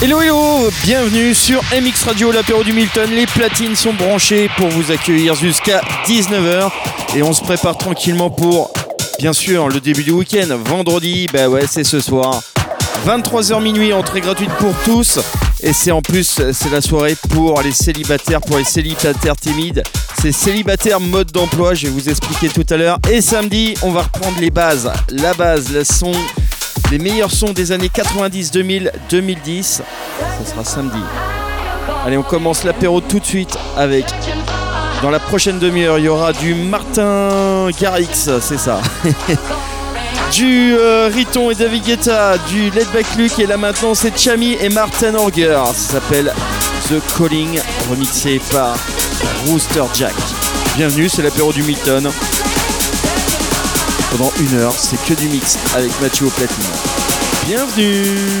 Hello hello, bienvenue sur MX Radio, l'apéro du Milton. Les platines sont branchées pour vous accueillir jusqu'à 19h et on se prépare tranquillement pour, bien sûr, le début du week-end. Vendredi, bah ouais, c'est ce soir. 23h minuit, entrée gratuite pour tous. Et c'est en plus, c'est la soirée pour les célibataires, pour les célibataires timides. C'est célibataire mode d'emploi, je vais vous expliquer tout à l'heure. Et samedi, on va reprendre les bases. La base, le son, les meilleurs sons des années 90, 2000, 2010. Ce sera samedi. Allez, on commence l'apéro tout de suite avec. Dans la prochaine demi-heure, il y aura du Martin Garrix, c'est ça. du euh, Riton et David Guetta, du Let Back Luke et là maintenant c'est Chami et Martin Orger. Ça s'appelle The Calling, remixé par Rooster Jack. Bienvenue, c'est l'apéro du Milton. Pendant une heure, c'est que du mix avec Mathieu au platine. Bienvenue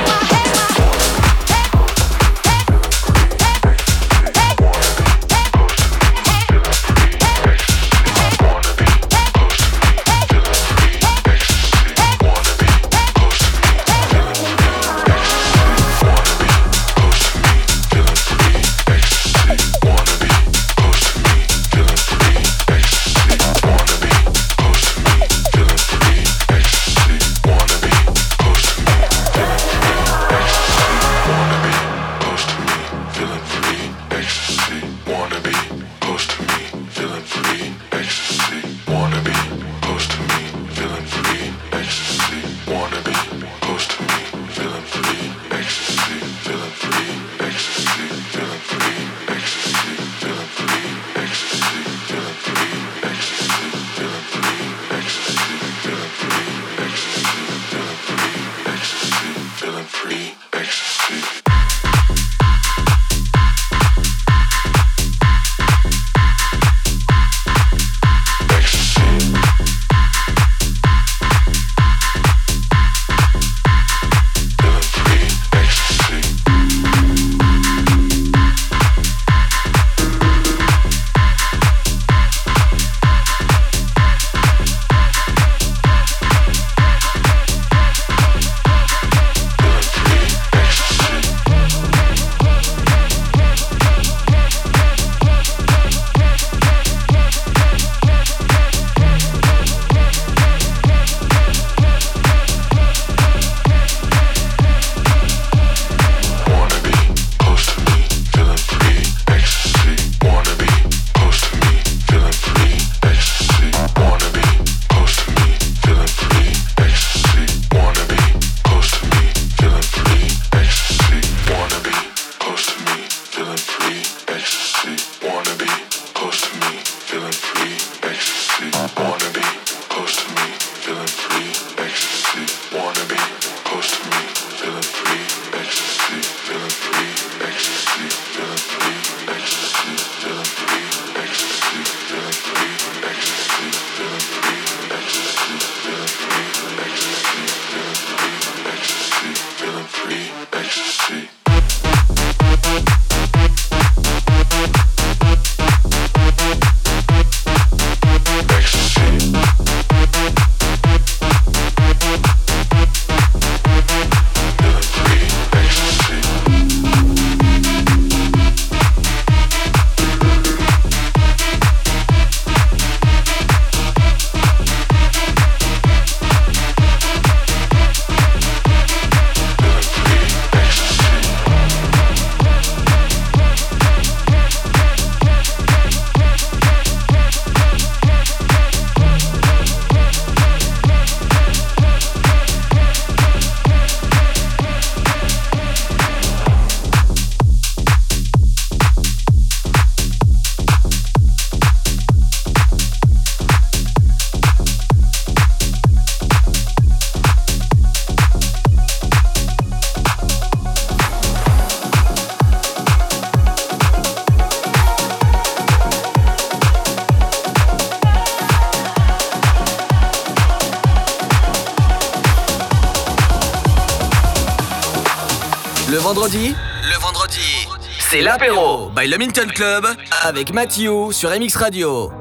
by le Minton Club avec Mathieu sur MX Radio.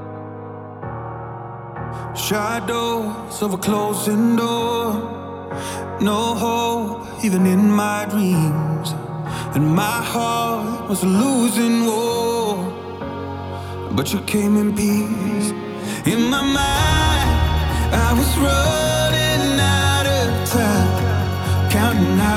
Shadows of a closing door. No hope, even in my dreams. And my heart was losing war. But you came in peace. In my mind, I was running out of time. Counting out.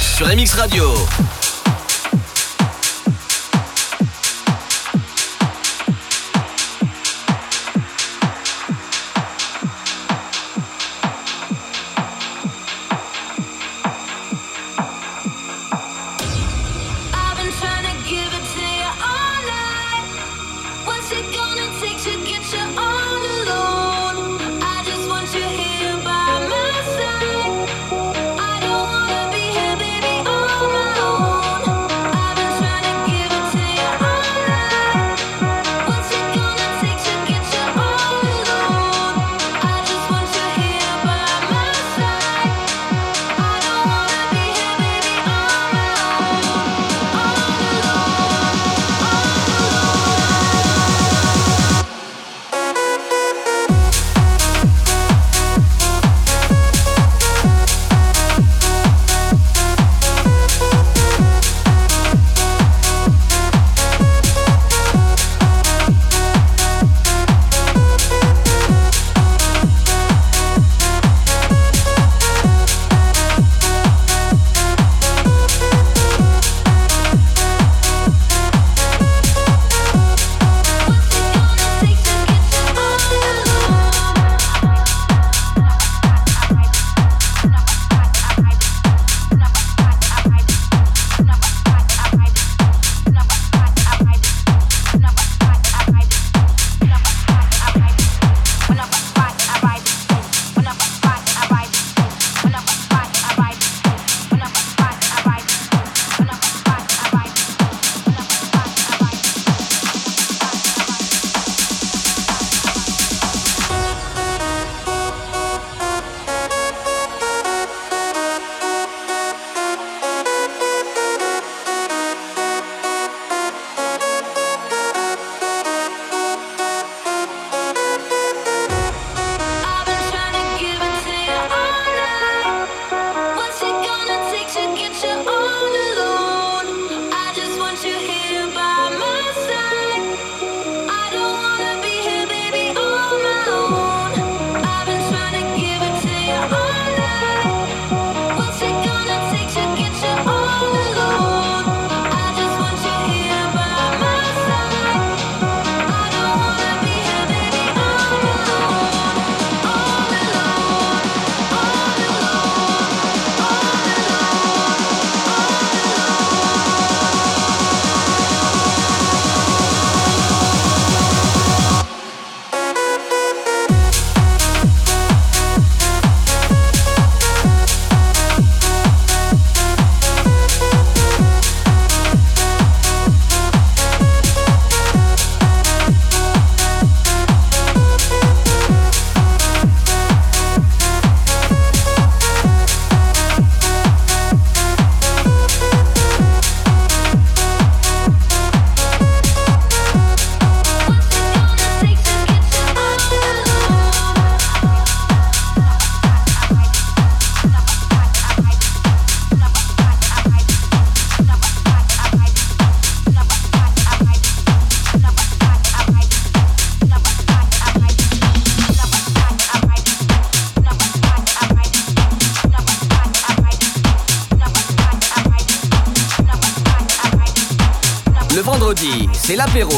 sur MX Radio.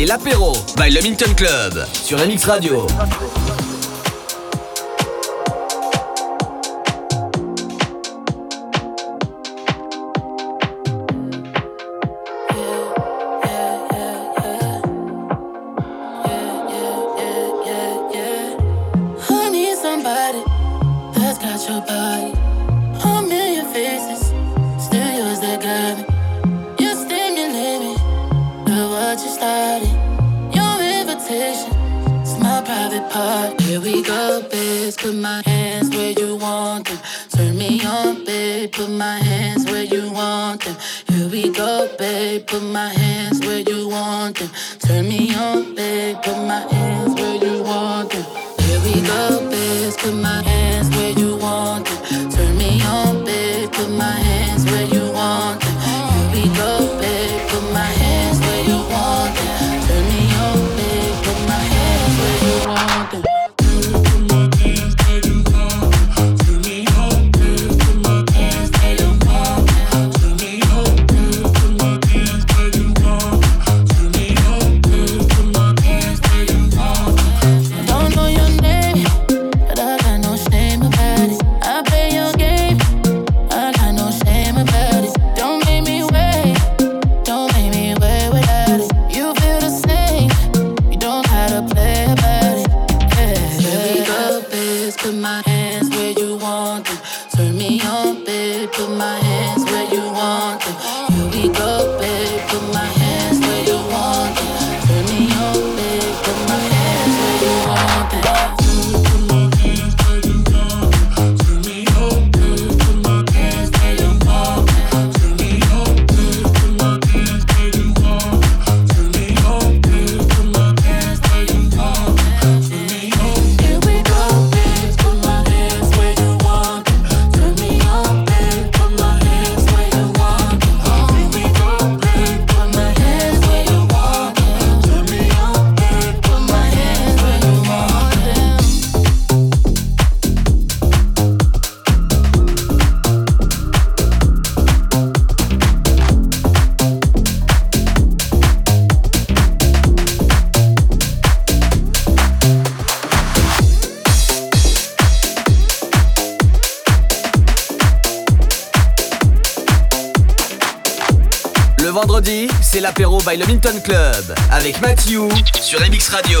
C'est l'apéro by le Minton Club sur MX Radio. by le Minton Club avec Matthew sur MX Radio.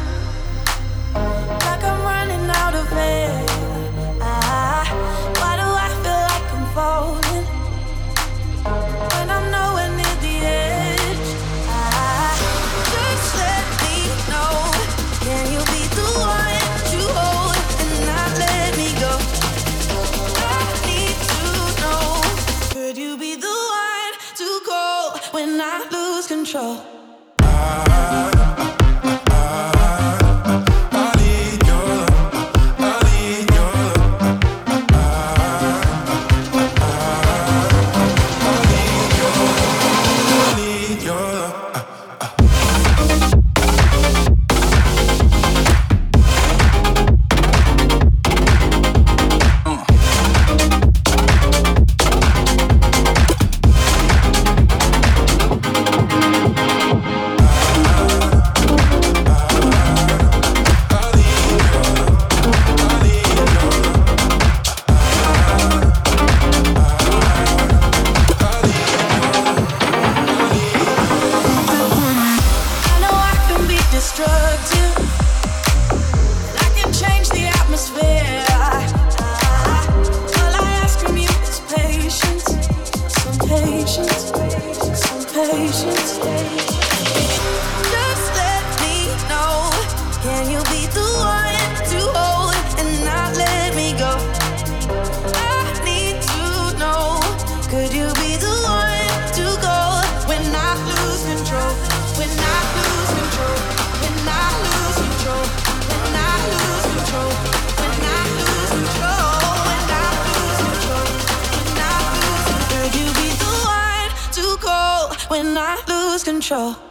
control.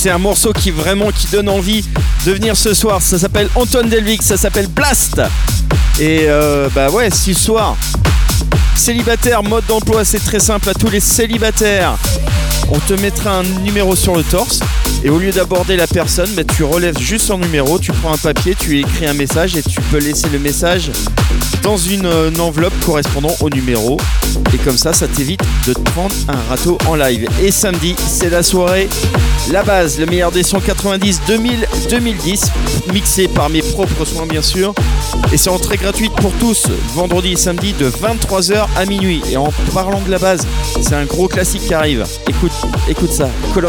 C'est un morceau qui vraiment qui donne envie de venir ce soir. Ça s'appelle Antoine Delvic, ça s'appelle Blast. Et euh, bah ouais, si ce soir, célibataire, mode d'emploi, c'est très simple à tous les célibataires. On te mettra un numéro sur le torse et au lieu d'aborder la personne, bah, tu relèves juste son numéro, tu prends un papier, tu écris un message et tu peux laisser le message dans une, euh, enveloppe correspondant au numéro. Et comme ça, ça t'évite de te prendre un râteau en live. Et samedi, c'est la soirée, la base, le meilleur des 190 2000 2010, mixé par mes propres soins bien sûr. Et c'est entrée gratuite pour tous, vendredi et samedi de 23h à minuit. Et en parlant de la base, c'est un gros classique qui arrive. Écoute, écoute ça, Call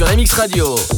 on Me. Radio.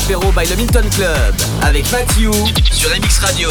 L'apéro by le Milton Club avec Matthew sur MX Radio.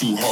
too hard.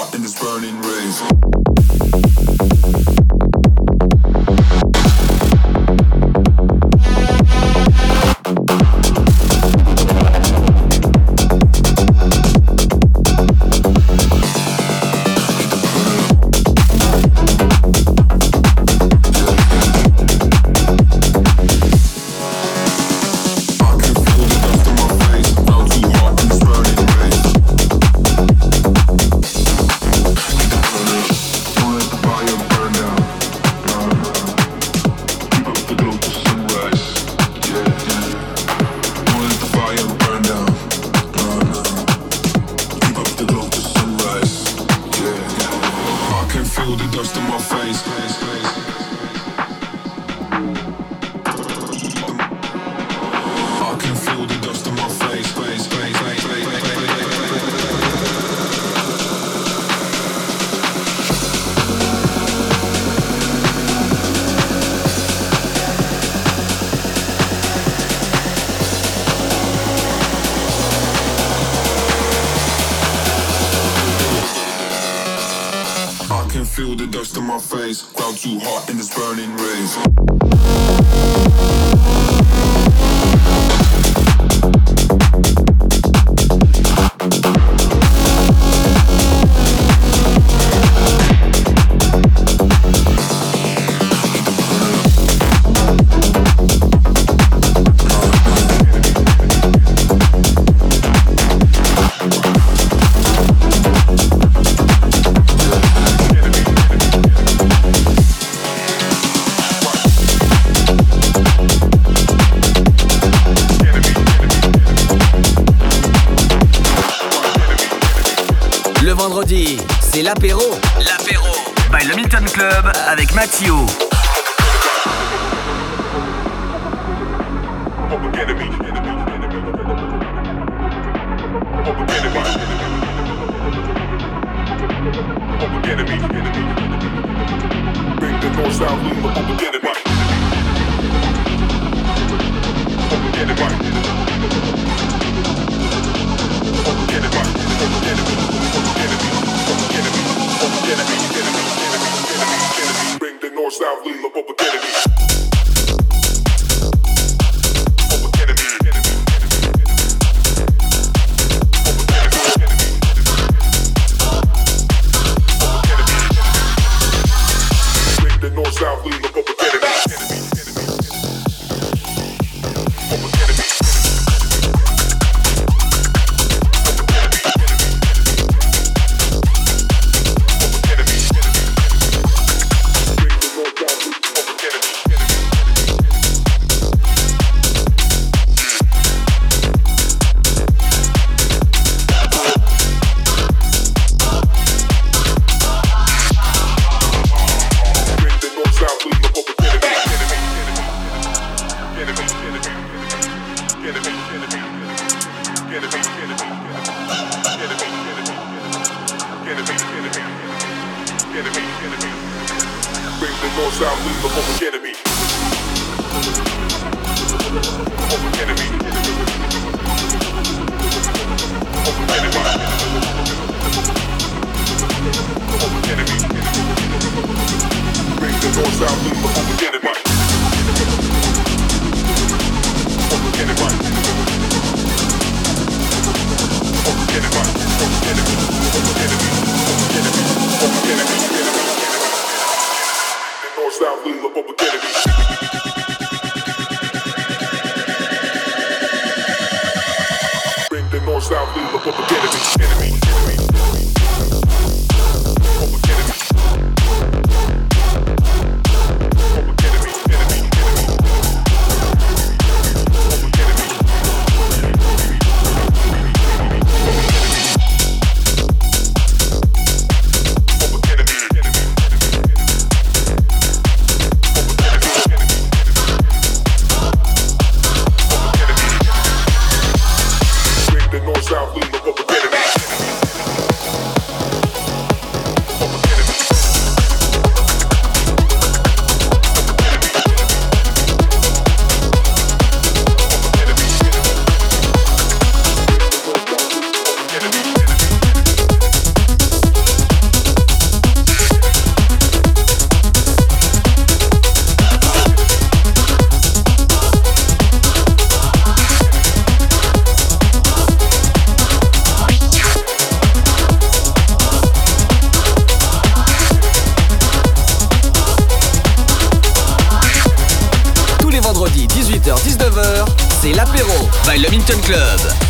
Crowd Ground too hot in this burning race.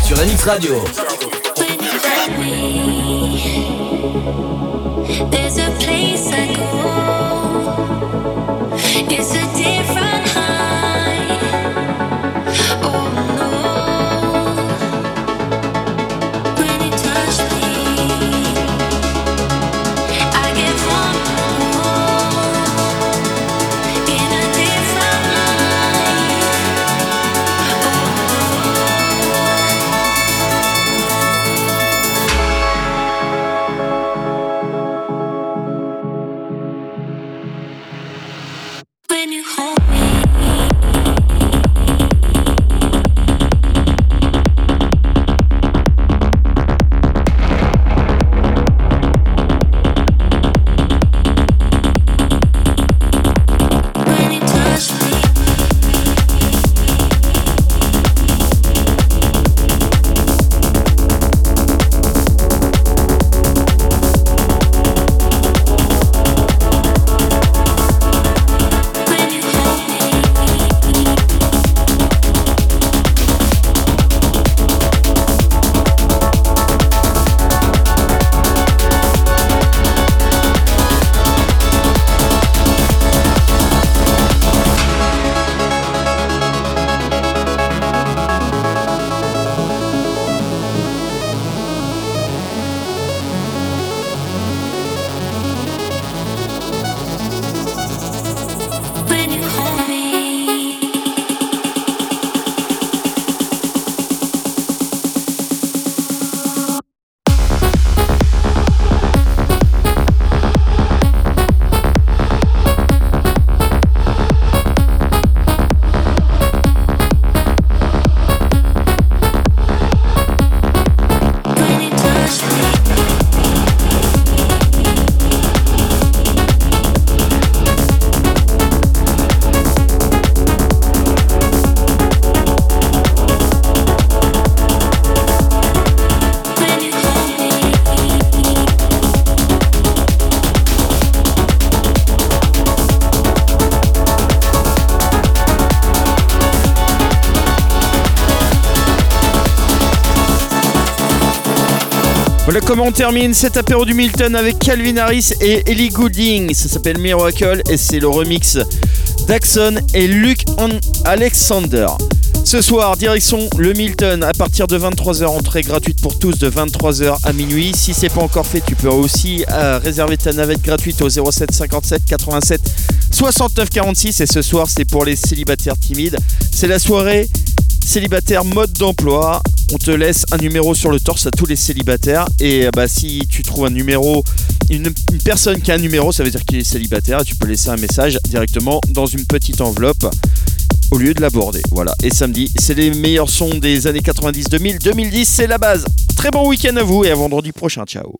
Sur la mix Radio. Comment on termine cet apéro du Milton avec Calvin Harris et Ellie Goulding. Ça s'appelle Miracle et c'est le remix d'Axon et Luke Alexander. Ce soir, direction le Milton à partir de 23h, entrée gratuite pour tous de 23h à minuit. Si c'est pas encore fait, tu peux aussi euh, réserver ta navette gratuite au 07 57 87 69 46 et ce soir, c'est pour les célibataires timides. C'est la soirée célibataire mode d'emploi. On te laisse un numéro sur le torse à tous les célibataires et euh, bah, si tu trouves un numéro, une, personne qui a un numéro, ça veut dire qu'il est célibataire. Tu peux laisser un message directement dans une petite enveloppe au lieu de l'aborder. Voilà. Et samedi, c'est les meilleurs sons des années 90, 2000, 2010, c'est la base. Très bon week-end à vous et à vendredi prochain. Ciao.